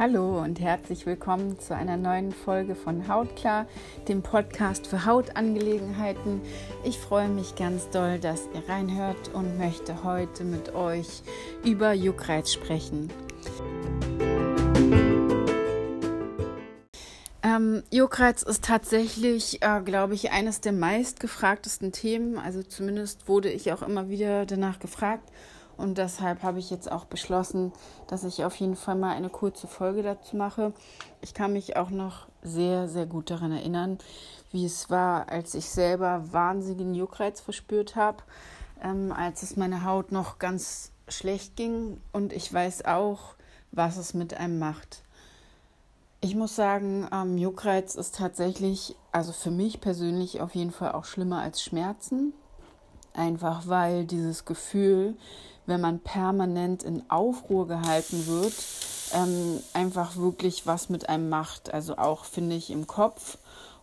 Hallo und herzlich willkommen zu einer neuen Folge von Hautklar, dem Podcast für Hautangelegenheiten. Ich freue mich ganz doll, dass ihr reinhört und möchte heute mit euch über Juckreiz sprechen. Ähm, Juckreiz ist tatsächlich, äh, glaube ich, eines der meistgefragtesten Themen. Also zumindest wurde ich auch immer wieder danach gefragt. Und deshalb habe ich jetzt auch beschlossen, dass ich auf jeden Fall mal eine kurze Folge dazu mache. Ich kann mich auch noch sehr, sehr gut daran erinnern, wie es war, als ich selber wahnsinnigen Juckreiz verspürt habe, ähm, als es meine Haut noch ganz schlecht ging. Und ich weiß auch, was es mit einem macht. Ich muss sagen, ähm, Juckreiz ist tatsächlich, also für mich persönlich auf jeden Fall auch schlimmer als Schmerzen. Einfach weil dieses Gefühl, wenn man permanent in Aufruhr gehalten wird, ähm, einfach wirklich was mit einem macht. Also auch, finde ich, im Kopf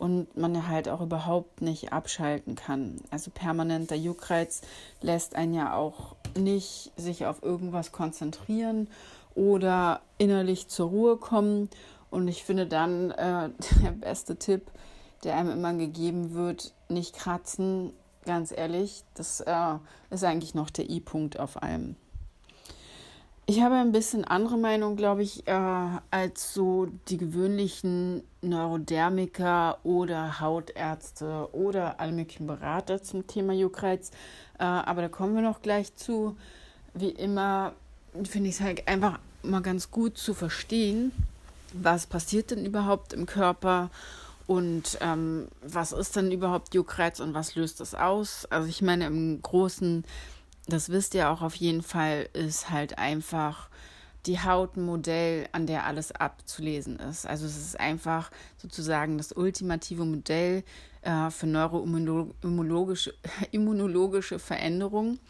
und man halt auch überhaupt nicht abschalten kann. Also permanenter Juckreiz lässt einen ja auch nicht sich auf irgendwas konzentrieren oder innerlich zur Ruhe kommen. Und ich finde dann äh, der beste Tipp, der einem immer gegeben wird, nicht kratzen, ganz ehrlich, das äh, ist eigentlich noch der I-Punkt auf allem. Ich habe ein bisschen andere Meinung, glaube ich, äh, als so die gewöhnlichen Neurodermiker oder Hautärzte oder alle möglichen Berater zum Thema Juckreiz. Äh, aber da kommen wir noch gleich zu. Wie immer finde ich es halt einfach mal ganz gut zu verstehen, was passiert denn überhaupt im Körper und ähm, was ist denn überhaupt Juckreiz und was löst das aus? Also ich meine, im Großen, das wisst ihr auch auf jeden Fall, ist halt einfach die Haut ein Modell, an der alles abzulesen ist. Also es ist einfach sozusagen das ultimative Modell äh, für neuroimmunologische immunologische Veränderungen.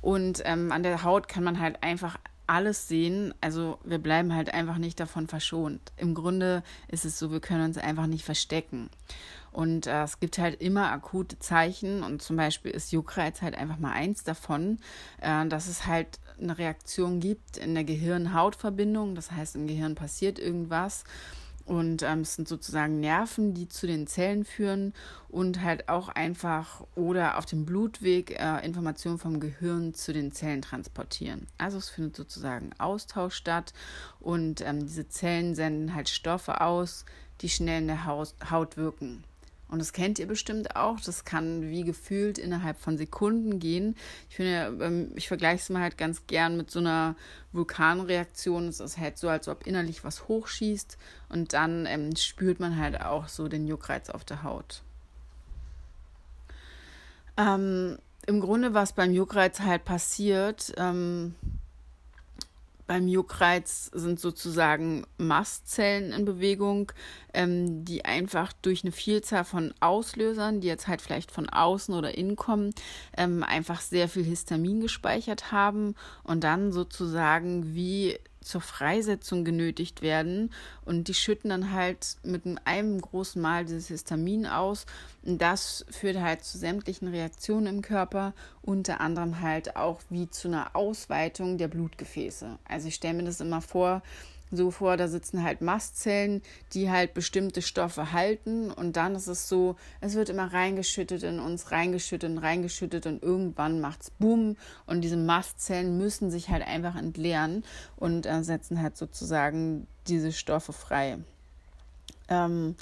Und ähm, an der Haut kann man halt einfach alles sehen. Also wir bleiben halt einfach nicht davon verschont. Im Grunde ist es so, wir können uns einfach nicht verstecken. Und äh, es gibt halt immer akute Zeichen und zum Beispiel ist Juckreiz halt einfach mal eins davon, äh, dass es halt eine Reaktion gibt in der Gehirn-Haut-Verbindung. Das heißt, im Gehirn passiert irgendwas und ähm, es sind sozusagen Nerven, die zu den Zellen führen und halt auch einfach oder auf dem Blutweg äh, Informationen vom Gehirn zu den Zellen transportieren. Also es findet sozusagen Austausch statt und ähm, diese Zellen senden halt Stoffe aus, die schnell in der Haut wirken. Und das kennt ihr bestimmt auch. Das kann wie gefühlt innerhalb von Sekunden gehen. Ich finde, ähm, ich vergleiche es mal halt ganz gern mit so einer Vulkanreaktion. Es ist halt so, als ob innerlich was hochschießt und dann ähm, spürt man halt auch so den Juckreiz auf der Haut. Ähm, Im Grunde, was beim Juckreiz halt passiert, ähm, beim Juckreiz sind sozusagen Mastzellen in Bewegung, ähm, die einfach durch eine Vielzahl von Auslösern, die jetzt halt vielleicht von außen oder innen kommen, ähm, einfach sehr viel Histamin gespeichert haben und dann sozusagen wie zur Freisetzung genötigt werden und die schütten dann halt mit einem großen Mal dieses Histamin aus und das führt halt zu sämtlichen Reaktionen im Körper, unter anderem halt auch wie zu einer Ausweitung der Blutgefäße. Also ich stelle mir das immer vor, so vor, da sitzen halt Mastzellen, die halt bestimmte Stoffe halten und dann ist es so, es wird immer reingeschüttet in uns, reingeschüttet und reingeschüttet und irgendwann macht's Boom und diese Mastzellen müssen sich halt einfach entleeren und äh, setzen halt sozusagen diese Stoffe frei. Ähm,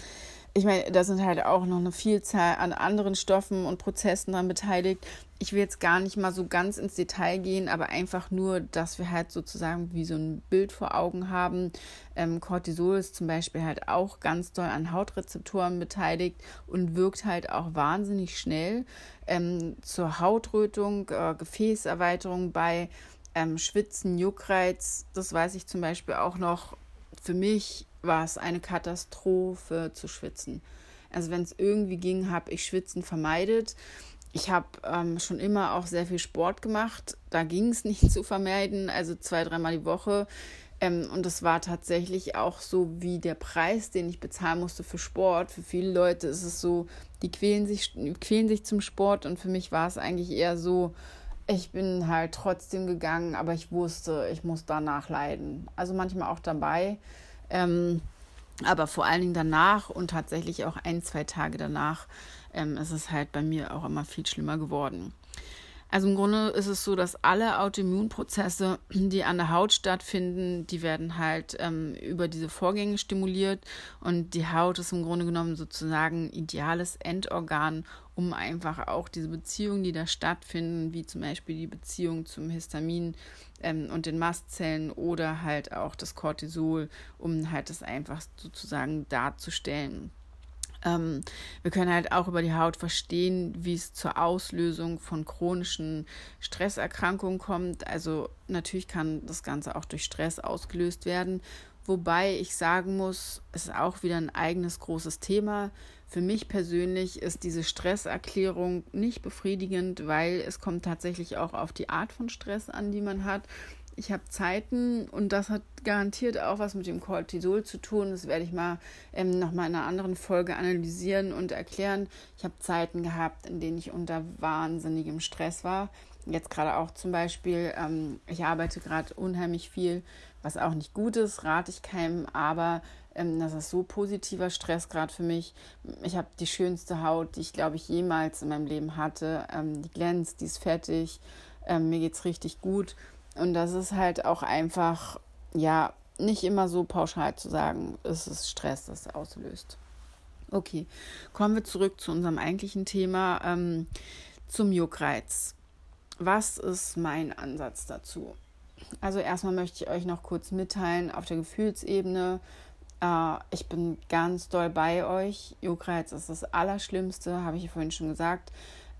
ich meine, da sind halt auch noch eine Vielzahl an anderen Stoffen und Prozessen dran beteiligt. Ich will jetzt gar nicht mal so ganz ins Detail gehen, aber einfach nur, dass wir halt sozusagen wie so ein Bild vor Augen haben. Ähm, Cortisol ist zum Beispiel halt auch ganz doll an Hautrezeptoren beteiligt und wirkt halt auch wahnsinnig schnell ähm, zur Hautrötung, äh, Gefäßerweiterung bei ähm, Schwitzen, Juckreiz. Das weiß ich zum Beispiel auch noch für mich war es eine Katastrophe zu schwitzen. Also wenn es irgendwie ging, habe ich Schwitzen vermeidet. Ich habe ähm, schon immer auch sehr viel Sport gemacht. Da ging es nicht zu vermeiden, also zwei, dreimal die Woche. Ähm, und das war tatsächlich auch so wie der Preis, den ich bezahlen musste für Sport. Für viele Leute ist es so, die quälen sich, quälen sich zum Sport. Und für mich war es eigentlich eher so, ich bin halt trotzdem gegangen, aber ich wusste, ich muss danach leiden. Also manchmal auch dabei. Ähm, aber vor allen Dingen danach und tatsächlich auch ein, zwei Tage danach ähm, ist es halt bei mir auch immer viel schlimmer geworden. Also im Grunde ist es so, dass alle Autoimmunprozesse, die an der Haut stattfinden, die werden halt ähm, über diese Vorgänge stimuliert und die Haut ist im Grunde genommen sozusagen ideales Endorgan, um einfach auch diese Beziehungen, die da stattfinden, wie zum Beispiel die Beziehung zum Histamin ähm, und den Mastzellen oder halt auch das Cortisol, um halt das einfach sozusagen darzustellen. Ähm, wir können halt auch über die Haut verstehen, wie es zur Auslösung von chronischen Stresserkrankungen kommt. Also natürlich kann das Ganze auch durch Stress ausgelöst werden. Wobei ich sagen muss, es ist auch wieder ein eigenes großes Thema. Für mich persönlich ist diese Stresserklärung nicht befriedigend, weil es kommt tatsächlich auch auf die Art von Stress an, die man hat ich habe Zeiten und das hat garantiert auch was mit dem Cortisol zu tun. Das werde ich mal ähm, nochmal in einer anderen Folge analysieren und erklären. Ich habe Zeiten gehabt, in denen ich unter wahnsinnigem Stress war. Jetzt gerade auch zum Beispiel, ähm, ich arbeite gerade unheimlich viel, was auch nicht gut ist, rate ich keinem, aber ähm, das ist so positiver Stress gerade für mich. Ich habe die schönste Haut, die ich glaube ich jemals in meinem Leben hatte. Ähm, die glänzt, die ist fettig, ähm, mir geht es richtig gut und das ist halt auch einfach, ja, nicht immer so pauschal zu sagen, es ist Stress, das auslöst. Okay, kommen wir zurück zu unserem eigentlichen Thema, ähm, zum Juckreiz. Was ist mein Ansatz dazu? Also erstmal möchte ich euch noch kurz mitteilen auf der Gefühlsebene. Äh, ich bin ganz doll bei euch. Juckreiz ist das Allerschlimmste, habe ich vorhin schon gesagt.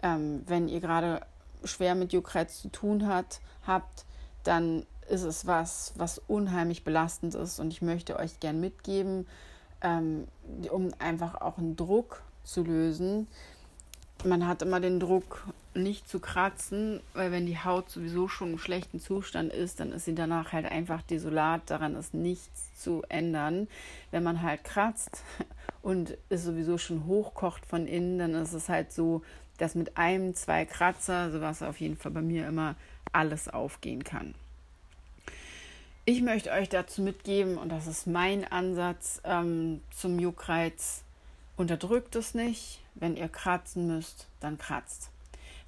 Ähm, wenn ihr gerade schwer mit Juckreiz zu tun hat, habt, dann ist es was, was unheimlich belastend ist und ich möchte euch gern mitgeben, ähm, um einfach auch einen Druck zu lösen. Man hat immer den Druck, nicht zu kratzen, weil wenn die Haut sowieso schon im schlechten Zustand ist, dann ist sie danach halt einfach desolat, daran ist nichts zu ändern. Wenn man halt kratzt und es sowieso schon hochkocht von innen, dann ist es halt so, dass mit einem, zwei Kratzer, so was auf jeden Fall bei mir immer alles aufgehen kann. Ich möchte euch dazu mitgeben, und das ist mein Ansatz ähm, zum Juckreiz, unterdrückt es nicht. Wenn ihr kratzen müsst, dann kratzt.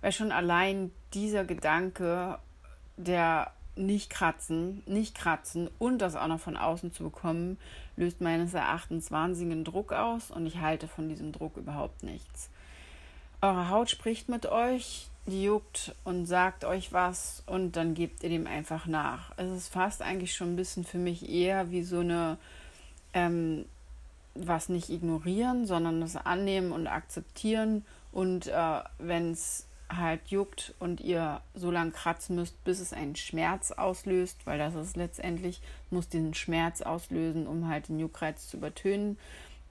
Weil schon allein dieser Gedanke, der nicht kratzen, nicht kratzen und das auch noch von außen zu bekommen, löst meines Erachtens wahnsinnigen Druck aus und ich halte von diesem Druck überhaupt nichts. Eure Haut spricht mit euch, die juckt und sagt euch was und dann gebt ihr dem einfach nach. Es ist fast eigentlich schon ein bisschen für mich eher wie so eine, ähm, was nicht ignorieren, sondern das annehmen und akzeptieren. Und äh, wenn es halt juckt und ihr so lange kratzen müsst, bis es einen Schmerz auslöst, weil das ist letztendlich, muss diesen Schmerz auslösen, um halt den Juckreiz zu übertönen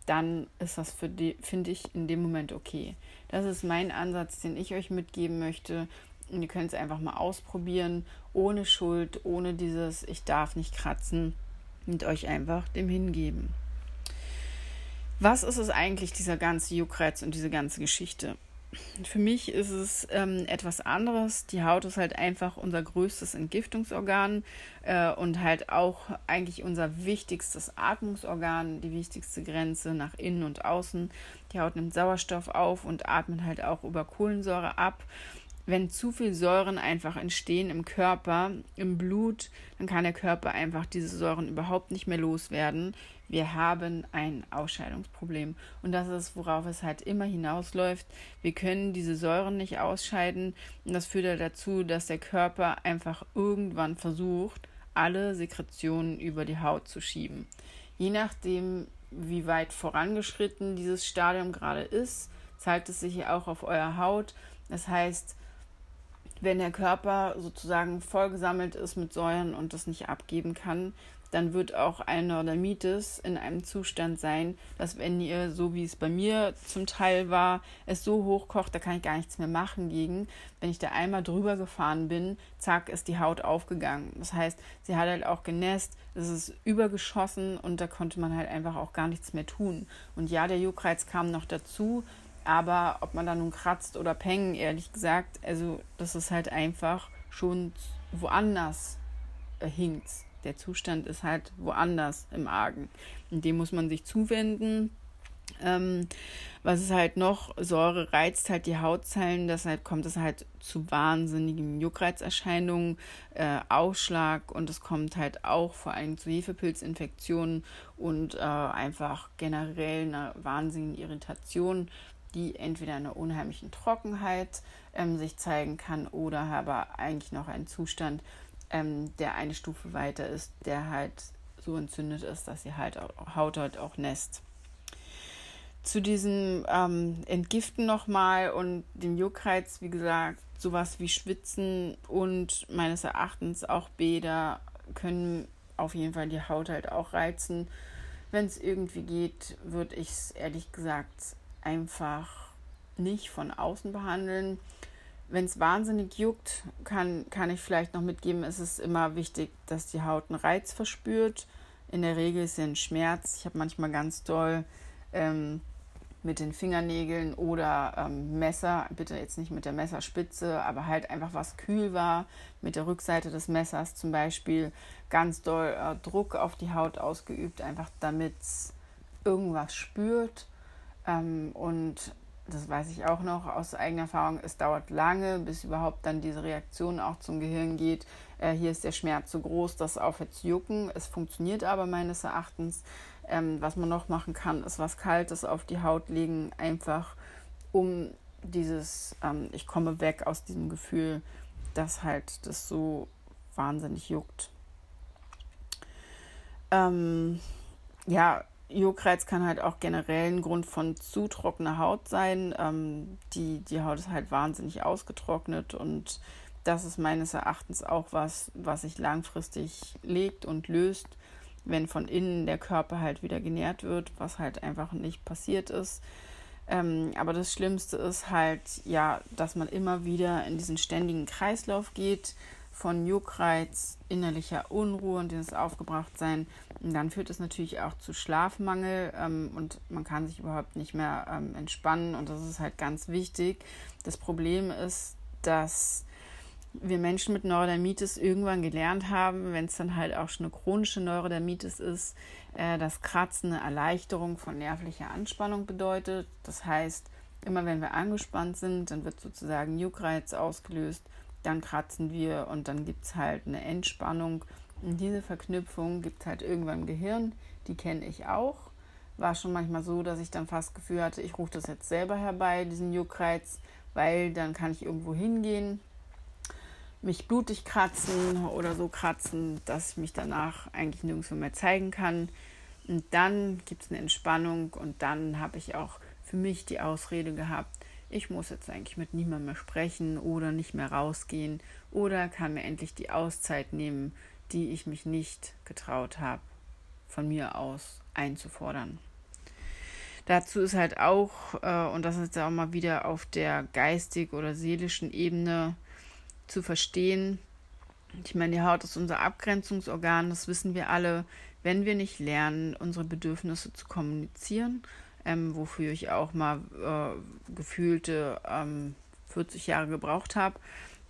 dann ist das für die, finde ich, in dem Moment okay. Das ist mein Ansatz, den ich euch mitgeben möchte. Und ihr könnt es einfach mal ausprobieren, ohne Schuld, ohne dieses Ich darf nicht kratzen und euch einfach dem hingeben. Was ist es eigentlich, dieser ganze Juckreiz und diese ganze Geschichte? Für mich ist es ähm, etwas anderes. Die Haut ist halt einfach unser größtes Entgiftungsorgan äh, und halt auch eigentlich unser wichtigstes Atmungsorgan, die wichtigste Grenze nach innen und außen. Die Haut nimmt Sauerstoff auf und atmet halt auch über Kohlensäure ab. Wenn zu viel Säuren einfach entstehen im Körper, im Blut, dann kann der Körper einfach diese Säuren überhaupt nicht mehr loswerden wir haben ein Ausscheidungsproblem. Und das ist, worauf es halt immer hinausläuft. Wir können diese Säuren nicht ausscheiden. Und das führt ja dazu, dass der Körper einfach irgendwann versucht, alle Sekretionen über die Haut zu schieben. Je nachdem, wie weit vorangeschritten dieses Stadium gerade ist, zeigt es sich ja auch auf eurer Haut. Das heißt, wenn der Körper sozusagen vollgesammelt ist mit Säuren und das nicht abgeben kann, dann wird auch ein Neurodermitis in einem Zustand sein, dass wenn ihr, so wie es bei mir zum Teil war, es so hochkocht, da kann ich gar nichts mehr machen gegen. Wenn ich da einmal drüber gefahren bin, zack, ist die Haut aufgegangen. Das heißt, sie hat halt auch genässt, es ist übergeschossen und da konnte man halt einfach auch gar nichts mehr tun. Und ja, der Juckreiz kam noch dazu, aber ob man da nun kratzt oder pengen, ehrlich gesagt, also das ist halt einfach schon woanders äh, hinkt Der Zustand ist halt woanders im Argen. Und dem muss man sich zuwenden. Ähm, was ist halt noch? Säure reizt halt die Hautzellen, deshalb kommt es halt zu wahnsinnigen Juckreizerscheinungen, äh, Ausschlag und es kommt halt auch vor allem zu Hefepilzinfektionen und äh, einfach generell einer wahnsinnigen Irritation, die entweder einer unheimlichen Trockenheit ähm, sich zeigen kann oder aber eigentlich noch ein Zustand, ähm, der eine Stufe weiter ist, der halt so entzündet ist, dass die halt auch, Haut halt auch nässt. Zu diesem ähm, Entgiften nochmal und dem Juckreiz, wie gesagt, sowas wie Schwitzen und meines Erachtens auch Bäder können auf jeden Fall die Haut halt auch reizen. Wenn es irgendwie geht, würde ich es ehrlich gesagt einfach nicht von außen behandeln. Wenn es wahnsinnig juckt, kann, kann ich vielleicht noch mitgeben, ist es immer wichtig, dass die Haut einen Reiz verspürt. In der Regel ist es ein Schmerz. Ich habe manchmal ganz doll ähm, mit den Fingernägeln oder ähm, Messer, bitte jetzt nicht mit der Messerspitze, aber halt einfach was kühl war, mit der Rückseite des Messers zum Beispiel ganz doll äh, Druck auf die Haut ausgeübt, einfach damit es irgendwas spürt. Ähm, und das weiß ich auch noch aus eigener Erfahrung, es dauert lange, bis überhaupt dann diese Reaktion auch zum Gehirn geht. Äh, hier ist der Schmerz so groß, dass aufhört zu jucken. Es funktioniert aber meines Erachtens. Ähm, was man noch machen kann, ist was Kaltes auf die Haut legen, einfach um dieses, ähm, ich komme weg aus diesem Gefühl, dass halt das so wahnsinnig juckt. Ähm, ja, Juckreiz kann halt auch generell ein Grund von zu trockener Haut sein. Ähm, die, die Haut ist halt wahnsinnig ausgetrocknet und das ist meines Erachtens auch was, was sich langfristig legt und löst wenn von innen der Körper halt wieder genährt wird, was halt einfach nicht passiert ist. Ähm, aber das Schlimmste ist halt, ja, dass man immer wieder in diesen ständigen Kreislauf geht von Juckreiz, innerlicher Unruhe und dieses Aufgebrachtsein. Und dann führt es natürlich auch zu Schlafmangel ähm, und man kann sich überhaupt nicht mehr ähm, entspannen und das ist halt ganz wichtig. Das Problem ist, dass wir Menschen mit Neurodermitis irgendwann gelernt haben, wenn es dann halt auch schon eine chronische Neurodermitis ist, äh, dass Kratzen eine Erleichterung von nervlicher Anspannung bedeutet. Das heißt, immer wenn wir angespannt sind, dann wird sozusagen Juckreiz ausgelöst, dann kratzen wir und dann gibt es halt eine Entspannung. Und diese Verknüpfung gibt es halt irgendwann im Gehirn, die kenne ich auch. War schon manchmal so, dass ich dann fast das Gefühl hatte, ich rufe das jetzt selber herbei, diesen Juckreiz, weil dann kann ich irgendwo hingehen, mich blutig kratzen oder so kratzen, dass ich mich danach eigentlich nirgendwo mehr zeigen kann. Und dann gibt es eine Entspannung und dann habe ich auch für mich die Ausrede gehabt, ich muss jetzt eigentlich mit niemandem mehr sprechen oder nicht mehr rausgehen oder kann mir endlich die Auszeit nehmen, die ich mich nicht getraut habe, von mir aus einzufordern. Dazu ist halt auch, äh, und das ist auch mal wieder auf der geistig oder seelischen Ebene, zu verstehen. Ich meine, die Haut ist unser Abgrenzungsorgan, das wissen wir alle. Wenn wir nicht lernen, unsere Bedürfnisse zu kommunizieren, ähm, wofür ich auch mal äh, gefühlte ähm, 40 Jahre gebraucht habe,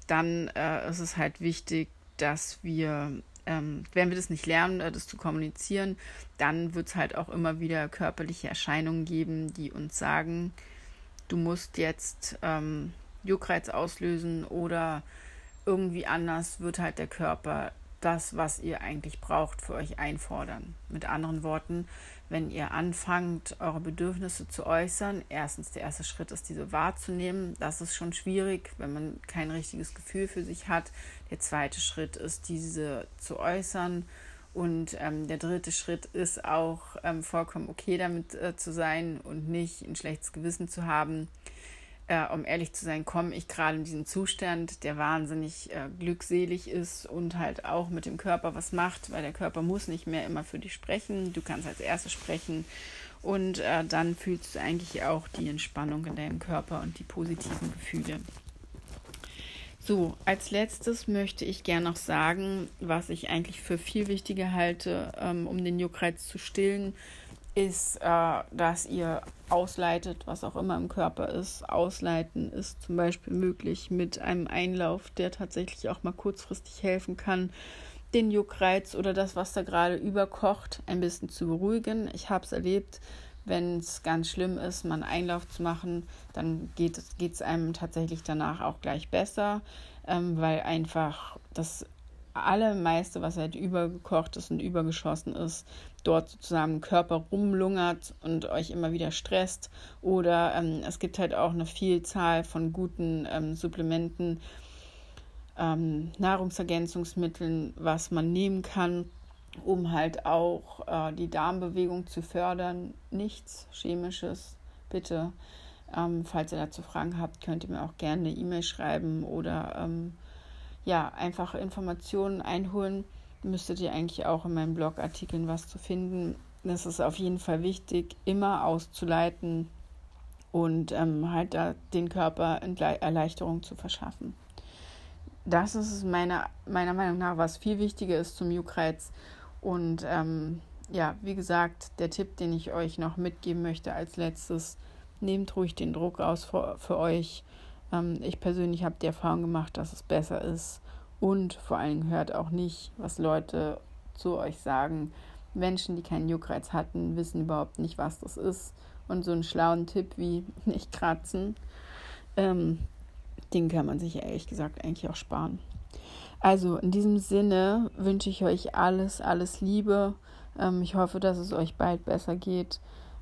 dann äh, ist es halt wichtig, dass wir, ähm, wenn wir das nicht lernen, äh, das zu kommunizieren, dann wird es halt auch immer wieder körperliche Erscheinungen geben, die uns sagen, du musst jetzt ähm, Juckreiz auslösen oder irgendwie anders wird halt der Körper das, was ihr eigentlich braucht, für euch einfordern. Mit anderen Worten, wenn ihr anfangt, eure Bedürfnisse zu äußern, erstens der erste Schritt ist, diese wahrzunehmen. Das ist schon schwierig, wenn man kein richtiges Gefühl für sich hat. Der zweite Schritt ist, diese zu äußern. Und ähm, der dritte Schritt ist auch ähm, vollkommen okay damit äh, zu sein und nicht ein schlechtes Gewissen zu haben äh, um ehrlich zu sein, komme ich gerade in diesen Zustand, der wahnsinnig äh, glückselig ist und halt auch mit dem Körper was macht, weil der Körper muss nicht mehr immer für dich sprechen. Du kannst als erstes sprechen und äh, dann fühlst du eigentlich auch die Entspannung in deinem Körper und die positiven Gefühle. So, als letztes möchte ich gerne noch sagen, was ich eigentlich für viel wichtiger halte, ähm, um den Juckreiz zu stillen ist, äh, dass ihr ausleitet, was auch immer im Körper ist. Ausleiten ist zum Beispiel möglich mit einem Einlauf, der tatsächlich auch mal kurzfristig helfen kann. den Juckreiz oder das, was da gerade überkocht, ein bisschen zu beruhigen. Ich habe es erlebt, wenn es ganz schlimm ist, mal einen Einlauf zu machen, dann geht es einem tatsächlich danach auch gleich besser, ähm, weil einfach das allermeiste, was halt übergekocht ist und übergeschossen ist, dort sozusagen Körper rumlungert und euch immer wieder stresst. Oder ähm, es gibt halt auch eine Vielzahl von guten ähm, Supplementen, ähm, Nahrungsergänzungsmitteln, was man nehmen kann, um halt auch äh, die Darmbewegung zu fördern. Nichts Chemisches, bitte. Ähm, falls ihr dazu Fragen habt, könnt ihr mir auch gerne eine E-Mail schreiben oder ähm, ja, einfach Informationen einholen. Müsstet ihr eigentlich auch in meinen Blogartikeln was zu finden. Das ist auf jeden Fall wichtig, immer auszuleiten und ähm, halt da den Körper Erleichterung zu verschaffen. Das ist meiner, meiner Meinung nach, was viel wichtiger ist zum Juckreiz. Und ähm, ja, wie gesagt, der Tipp, den ich euch noch mitgeben möchte als letztes, nehmt ruhig den Druck aus für, für euch ähm, ich persönlich habe die Erfahrung gemacht, dass es besser ist und vor allem hört auch nicht, was Leute zu euch sagen. Menschen, die keinen Juckreiz hatten, wissen überhaupt nicht, was das ist. Und so einen schlauen Tipp wie nicht kratzen, ähm, den kann man sich ehrlich gesagt eigentlich auch sparen. Also in diesem Sinne wünsche ich euch alles, alles Liebe. Ähm, ich hoffe, dass es euch bald besser geht.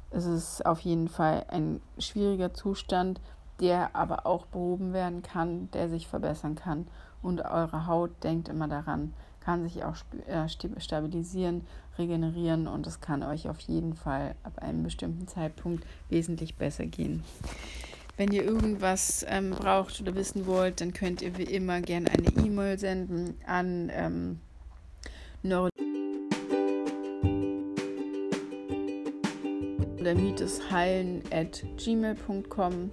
Es ist auf jeden Fall ein schwieriger Zustand, der aber auch behoben werden kann, der sich verbessern kann. Und eure Haut, denkt immer daran, kann sich auch äh, stabilisieren, regenerieren und es kann euch auf jeden Fall ab einem bestimmten Zeitpunkt wesentlich besser gehen. Wenn ihr irgendwas ähm, braucht oder wissen wollt, dann könnt ihr wie immer gerne eine E-Mail senden an ähm, at gmail.com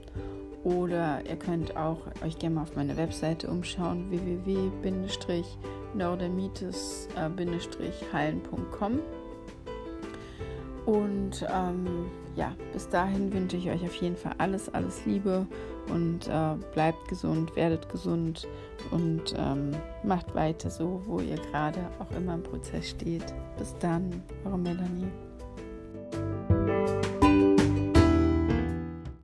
oder ihr könnt auch euch gerne mal auf meine Webseite umschauen, www.nordermitis-hallen.com. Und ähm, ja, bis dahin wünsche ich euch auf jeden Fall alles, alles Liebe und äh, bleibt gesund, werdet gesund und ähm, macht weiter so, wo ihr gerade auch immer im Prozess steht. Bis dann, eure Melanie.